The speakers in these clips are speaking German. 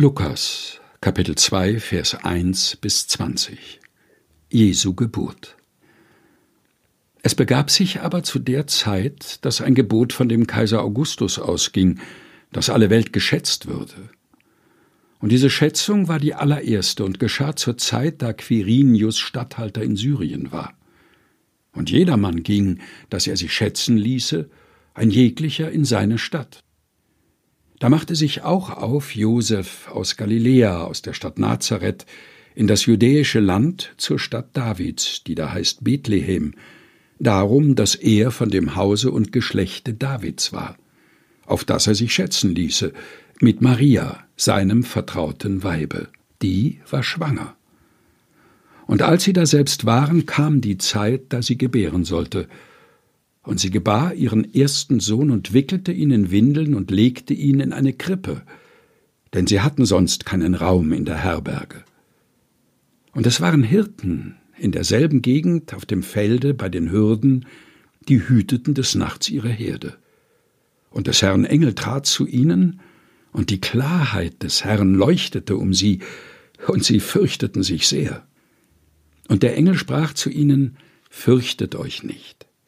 Lukas, Kapitel 2, Vers 1 bis 20 Jesu Geburt Es begab sich aber zu der Zeit, dass ein Gebot von dem Kaiser Augustus ausging, dass alle Welt geschätzt würde. Und diese Schätzung war die allererste und geschah zur Zeit, da Quirinius Statthalter in Syrien war. Und jedermann ging, dass er sich schätzen ließe, ein jeglicher in seine Stadt. Da machte sich auch auf Josef aus Galiläa, aus der Stadt Nazareth, in das judäische Land zur Stadt Davids, die da heißt Bethlehem, darum, dass er von dem Hause und Geschlechte Davids war, auf das er sich schätzen ließe, mit Maria, seinem vertrauten Weibe. Die war schwanger. Und als sie daselbst waren, kam die Zeit, da sie gebären sollte, und sie gebar ihren ersten Sohn und wickelte ihn in Windeln und legte ihn in eine Krippe, denn sie hatten sonst keinen Raum in der Herberge. Und es waren Hirten in derselben Gegend auf dem Felde bei den Hürden, die hüteten des Nachts ihre Herde. Und des Herrn Engel trat zu ihnen, und die Klarheit des Herrn leuchtete um sie, und sie fürchteten sich sehr. Und der Engel sprach zu ihnen, Fürchtet euch nicht.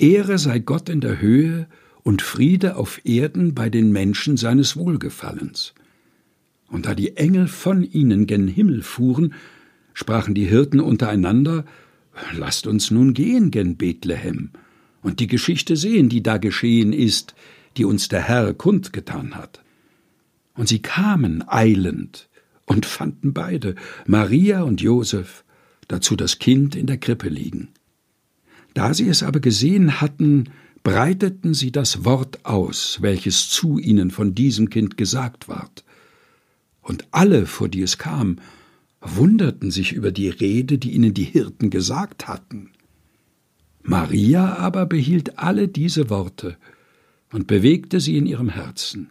Ehre sei Gott in der Höhe und Friede auf Erden bei den Menschen seines Wohlgefallens. Und da die Engel von ihnen gen Himmel fuhren, sprachen die Hirten untereinander, Lasst uns nun gehen gen Bethlehem und die Geschichte sehen, die da geschehen ist, die uns der Herr kundgetan hat. Und sie kamen eilend und fanden beide, Maria und Josef, dazu das Kind in der Krippe liegen. Da sie es aber gesehen hatten, breiteten sie das Wort aus, welches zu ihnen von diesem Kind gesagt ward. Und alle, vor die es kam, wunderten sich über die Rede, die ihnen die Hirten gesagt hatten. Maria aber behielt alle diese Worte und bewegte sie in ihrem Herzen.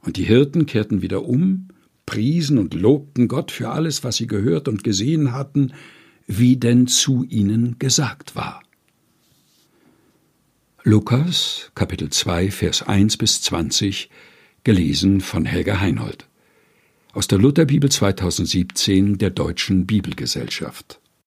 Und die Hirten kehrten wieder um, priesen und lobten Gott für alles, was sie gehört und gesehen hatten, wie denn zu ihnen gesagt war. Lukas Kapitel 2 Vers 1 bis 20 gelesen von Helga Heinold aus der Lutherbibel 2017 der Deutschen Bibelgesellschaft